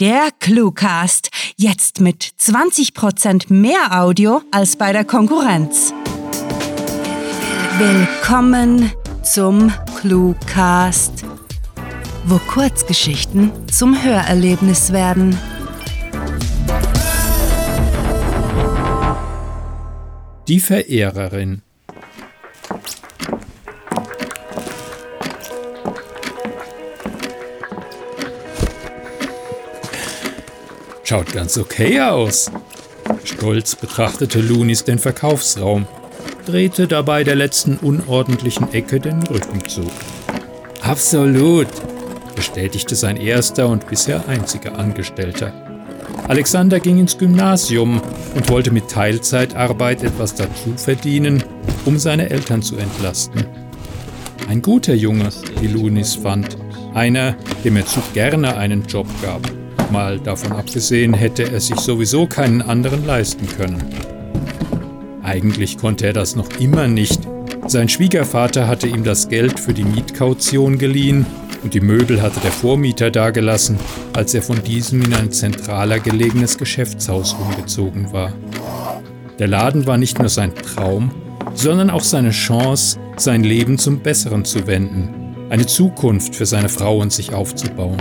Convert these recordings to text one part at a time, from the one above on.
Der Cluecast. Jetzt mit 20% mehr Audio als bei der Konkurrenz. Willkommen zum Cluecast, wo Kurzgeschichten zum Hörerlebnis werden. Die Verehrerin Schaut ganz okay aus. Stolz betrachtete Lunis den Verkaufsraum, drehte dabei der letzten unordentlichen Ecke den Rücken zu. Absolut, bestätigte sein erster und bisher einziger Angestellter. Alexander ging ins Gymnasium und wollte mit Teilzeitarbeit etwas dazu verdienen, um seine Eltern zu entlasten. Ein guter Junge, wie Lunis fand, einer, dem er zu gerne einen Job gab. Mal davon abgesehen, hätte er sich sowieso keinen anderen leisten können. Eigentlich konnte er das noch immer nicht. Sein Schwiegervater hatte ihm das Geld für die Mietkaution geliehen und die Möbel hatte der Vormieter dagelassen, als er von diesem in ein zentraler gelegenes Geschäftshaus umgezogen war. Der Laden war nicht nur sein Traum, sondern auch seine Chance, sein Leben zum Besseren zu wenden, eine Zukunft für seine Frau und sich aufzubauen.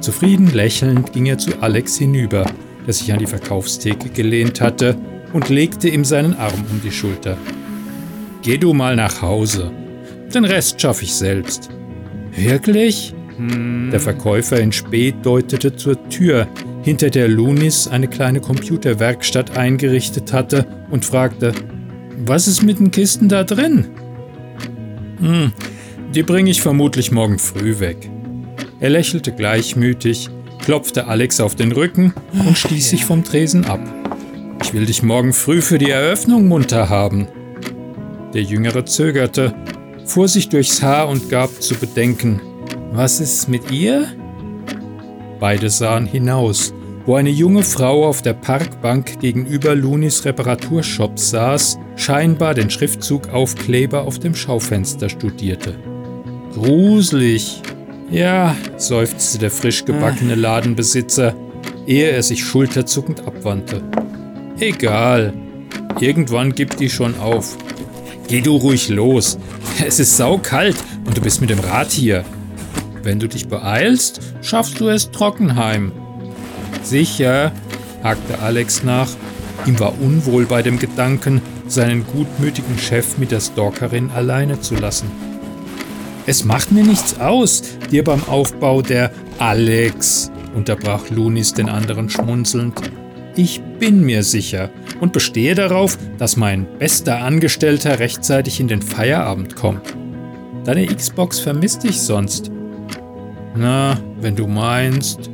Zufrieden lächelnd ging er zu Alex hinüber, der sich an die Verkaufstheke gelehnt hatte, und legte ihm seinen Arm um die Schulter. Geh du mal nach Hause. Den Rest schaffe ich selbst. Wirklich? Hm. Der Verkäufer in Spät deutete zur Tür, hinter der Lunis eine kleine Computerwerkstatt eingerichtet hatte, und fragte: Was ist mit den Kisten da drin? Hm, die bringe ich vermutlich morgen früh weg. Er lächelte gleichmütig, klopfte Alex auf den Rücken und stieß sich vom Tresen ab. Ich will dich morgen früh für die Eröffnung munter haben. Der Jüngere zögerte, fuhr sich durchs Haar und gab zu bedenken, was ist mit ihr? Beide sahen hinaus, wo eine junge Frau auf der Parkbank gegenüber Lunis Reparaturshop saß, scheinbar den Schriftzug Aufkleber auf dem Schaufenster studierte. Gruselig, ja, seufzte der frisch gebackene ah. Ladenbesitzer, ehe er sich schulterzuckend abwandte. Egal, irgendwann gibt die schon auf. Geh du ruhig los. Es ist saukalt und du bist mit dem Rad hier. Wenn du dich beeilst, schaffst du es Trockenheim. Sicher, hakte Alex nach. Ihm war unwohl bei dem Gedanken, seinen gutmütigen Chef mit der Stalkerin alleine zu lassen. Es macht mir nichts aus, dir beim Aufbau der Alex, unterbrach Lunis den anderen schmunzelnd. Ich bin mir sicher und bestehe darauf, dass mein bester Angestellter rechtzeitig in den Feierabend kommt. Deine Xbox vermisst dich sonst. Na, wenn du meinst.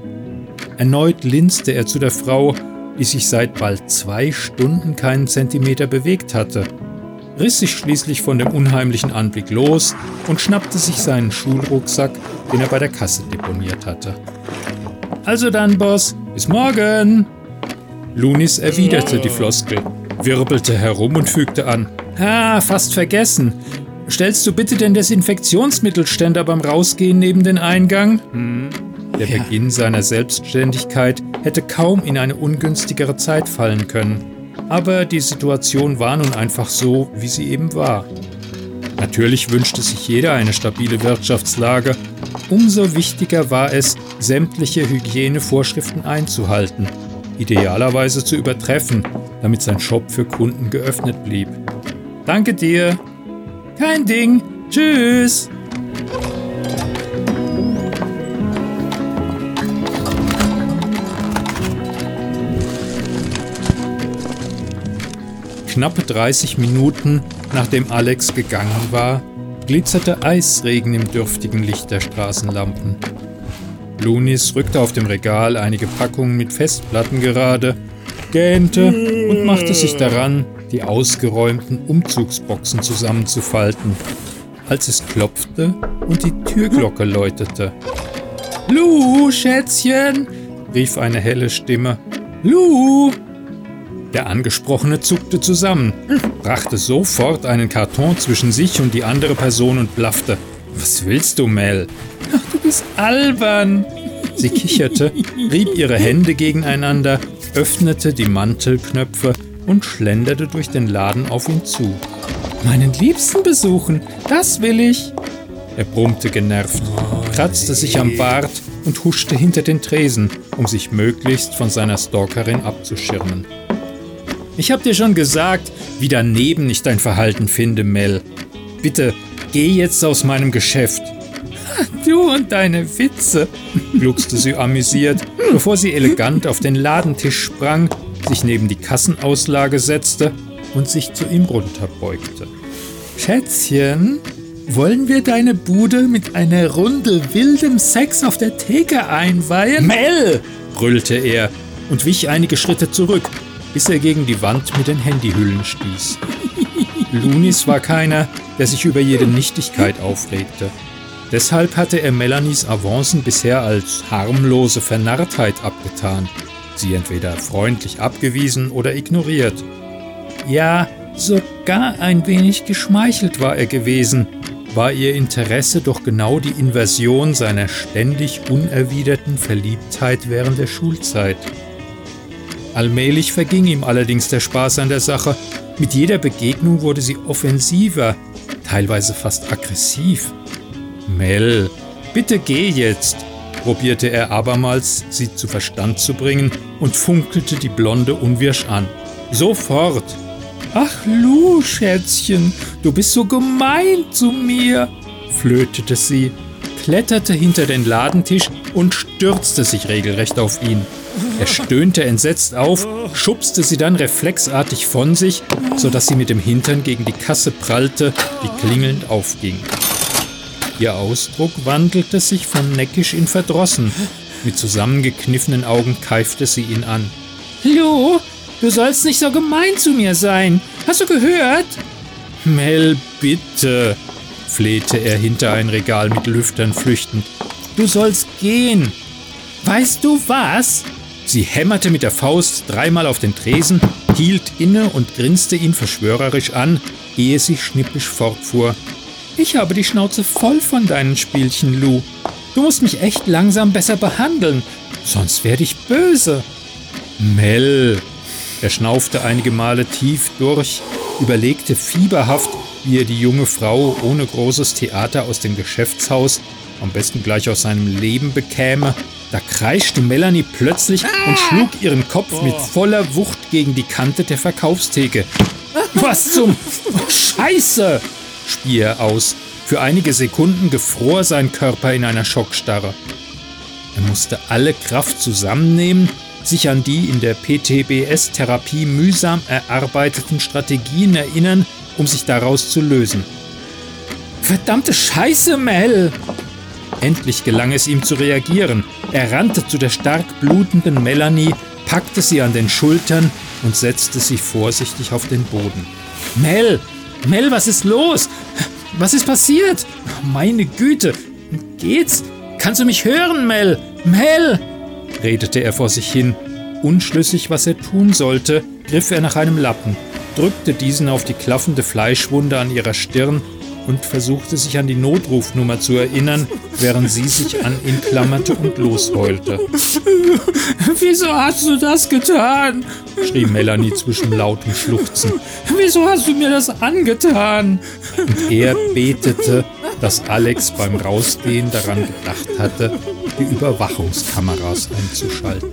Erneut linste er zu der Frau, die sich seit bald zwei Stunden keinen Zentimeter bewegt hatte riss sich schließlich von dem unheimlichen Anblick los und schnappte sich seinen Schulrucksack, den er bei der Kasse deponiert hatte. Also dann, Boss, bis morgen! Lunis erwiderte die Floskel, wirbelte herum und fügte an. Ah, fast vergessen. Stellst du bitte den Desinfektionsmittelständer beim Rausgehen neben den Eingang? Hm. Der. Beginn seiner Selbstständigkeit hätte kaum in eine ungünstigere Zeit fallen können. Aber die Situation war nun einfach so, wie sie eben war. Natürlich wünschte sich jeder eine stabile Wirtschaftslage. Umso wichtiger war es, sämtliche Hygienevorschriften einzuhalten, idealerweise zu übertreffen, damit sein Shop für Kunden geöffnet blieb. Danke dir. Kein Ding. Tschüss. Knappe 30 Minuten nachdem Alex gegangen war, glitzerte Eisregen im dürftigen Licht der Straßenlampen. Lunis rückte auf dem Regal einige Packungen mit Festplatten gerade, gähnte und machte sich daran, die ausgeräumten Umzugsboxen zusammenzufalten, als es klopfte und die Türglocke läutete. Lu, Schätzchen, rief eine helle Stimme. Lu! Der Angesprochene zuckte zusammen, brachte sofort einen Karton zwischen sich und die andere Person und blaffte. Was willst du, Mel? Ach, du bist albern. Sie kicherte, rieb ihre Hände gegeneinander, öffnete die Mantelknöpfe und schlenderte durch den Laden auf ihn zu. Meinen Liebsten besuchen, das will ich. Er brummte genervt, kratzte sich am Bart und huschte hinter den Tresen, um sich möglichst von seiner Stalkerin abzuschirmen. Ich hab dir schon gesagt, wie daneben ich dein Verhalten finde, Mel. Bitte, geh jetzt aus meinem Geschäft. Du und deine Witze, gluckste sie amüsiert, bevor sie elegant auf den Ladentisch sprang, sich neben die Kassenauslage setzte und sich zu ihm runterbeugte. Schätzchen, wollen wir deine Bude mit einer Runde wildem Sex auf der Theke einweihen? Mel! brüllte er und wich einige Schritte zurück, bis er gegen die Wand mit den Handyhüllen stieß. Lunis war keiner, der sich über jede Nichtigkeit aufregte. Deshalb hatte er Melanies Avancen bisher als harmlose Vernarrtheit abgetan, sie entweder freundlich abgewiesen oder ignoriert. Ja, sogar ein wenig geschmeichelt war er gewesen, war ihr Interesse doch genau die Inversion seiner ständig unerwiderten Verliebtheit während der Schulzeit. Allmählich verging ihm allerdings der Spaß an der Sache. Mit jeder Begegnung wurde sie offensiver, teilweise fast aggressiv. Mel, bitte geh jetzt, probierte er abermals, sie zu Verstand zu bringen und funkelte die Blonde unwirsch an. Sofort! Ach, Lu, Schätzchen, du bist so gemein zu mir, flötete sie, kletterte hinter den Ladentisch und stürzte sich regelrecht auf ihn. Er stöhnte entsetzt auf, schubste sie dann reflexartig von sich, sodass sie mit dem Hintern gegen die Kasse prallte, die klingelnd aufging. Ihr Ausdruck wandelte sich von neckisch in verdrossen. Mit zusammengekniffenen Augen keifte sie ihn an. Lu, du sollst nicht so gemein zu mir sein. Hast du gehört? Mel, bitte, flehte er hinter ein Regal mit Lüftern flüchtend. Du sollst gehen. Weißt du was? Sie hämmerte mit der Faust dreimal auf den Tresen, hielt inne und grinste ihn verschwörerisch an, ehe sie schnippisch fortfuhr. Ich habe die Schnauze voll von deinen Spielchen, Lou. Du musst mich echt langsam besser behandeln, sonst werde ich böse. Mel. Er schnaufte einige Male tief durch, überlegte fieberhaft, wie er die junge Frau ohne großes Theater aus dem Geschäftshaus, am besten gleich aus seinem Leben bekäme. Da kreischte Melanie plötzlich und schlug ihren Kopf mit voller Wucht gegen die Kante der Verkaufstheke. Was zum Scheiße! spie er aus. Für einige Sekunden gefror sein Körper in einer Schockstarre. Er musste alle Kraft zusammennehmen, sich an die in der PTBS-Therapie mühsam erarbeiteten Strategien erinnern, um sich daraus zu lösen. Verdammte Scheiße, Mel! Endlich gelang es ihm zu reagieren. Er rannte zu der stark blutenden Melanie, packte sie an den Schultern und setzte sie vorsichtig auf den Boden. Mel, Mel, was ist los? Was ist passiert? Meine Güte, geht's? Kannst du mich hören, Mel? Mel! redete er vor sich hin. Unschlüssig, was er tun sollte, griff er nach einem Lappen, drückte diesen auf die klaffende Fleischwunde an ihrer Stirn und versuchte sich an die Notrufnummer zu erinnern, während sie sich an ihn klammerte und losheulte. Wieso hast du das getan? schrie Melanie zwischen lautem Schluchzen. Wieso hast du mir das angetan? Und er betete, dass Alex beim Rausgehen daran gedacht hatte, die Überwachungskameras einzuschalten.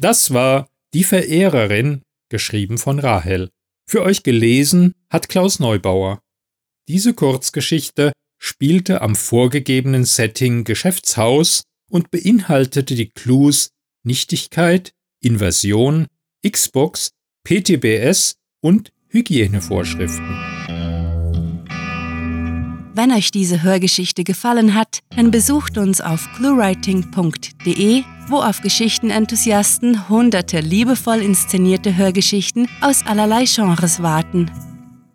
Das war Die Verehrerin, geschrieben von Rahel. Für euch gelesen hat Klaus Neubauer. Diese Kurzgeschichte spielte am vorgegebenen Setting Geschäftshaus und beinhaltete die Clues Nichtigkeit, Inversion, Xbox, PTBS und Hygienevorschriften. Wenn euch diese Hörgeschichte gefallen hat, dann besucht uns auf cluewriting.de, wo auf Geschichtenenthusiasten hunderte liebevoll inszenierte Hörgeschichten aus allerlei Genres warten.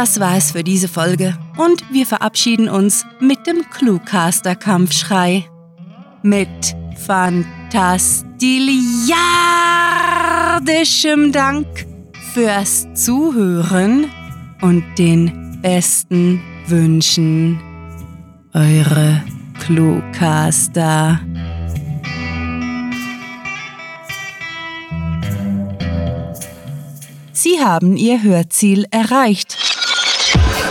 Das war es für diese Folge und wir verabschieden uns mit dem Cluecaster-Kampfschrei. Mit fantastiliardischem Dank fürs Zuhören und den besten Wünschen. Eure Cluecaster. Sie haben Ihr Hörziel erreicht.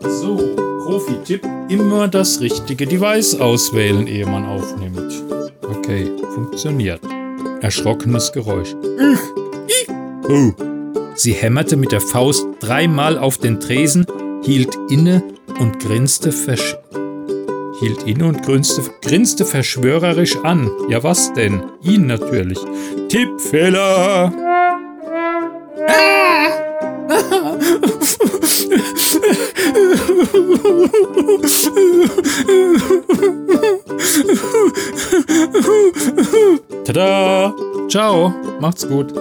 So, Profi-Tipp: immer das richtige Device auswählen, ehe man aufnimmt. Okay, funktioniert. Erschrockenes Geräusch. Oh. Sie hämmerte mit der Faust dreimal auf den Tresen, hielt inne und grinste versch hielt inne und grinste, grinste verschwörerisch an. Ja, was denn? Ihn natürlich. Tippfehler! Tada! Ciao, macht's gut.